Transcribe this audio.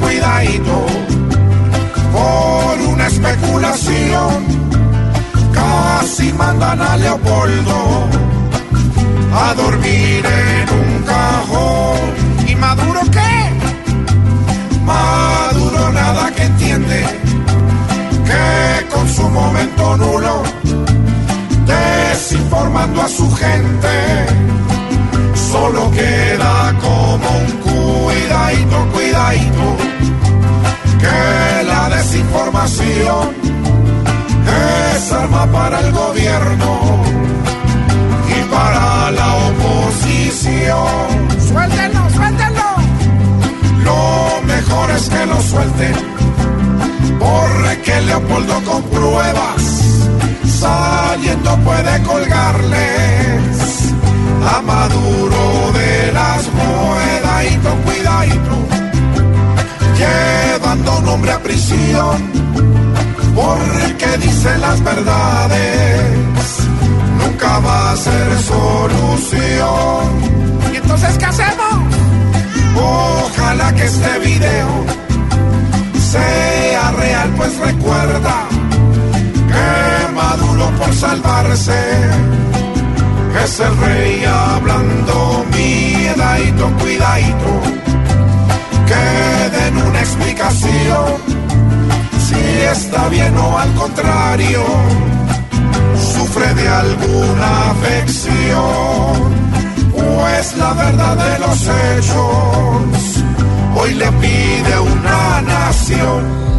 Cuidadito, por una especulación, casi mandan a Leopoldo a dormir en un cajón. ¿Y Maduro qué? Maduro nada que entiende, que con su momento nulo, desinformando a su gente, para el gobierno y para la oposición. Suéltenlo, suéltenlo. Lo mejor es que lo suelten, porque Leopoldo con pruebas saliendo puede colgarles a Maduro de las cuidadito, cuidadito, llevando nombre a prisión, porque dice las verdades, nunca va a ser solución. ¿Y entonces qué hacemos? Ojalá que este video sea real, pues recuerda que Maduro por salvarse es el rey hablando miedadito, cuidadito, que den una explicación está bien o al contrario, sufre de alguna afección. Pues la verdad de los hechos hoy le pide una nación.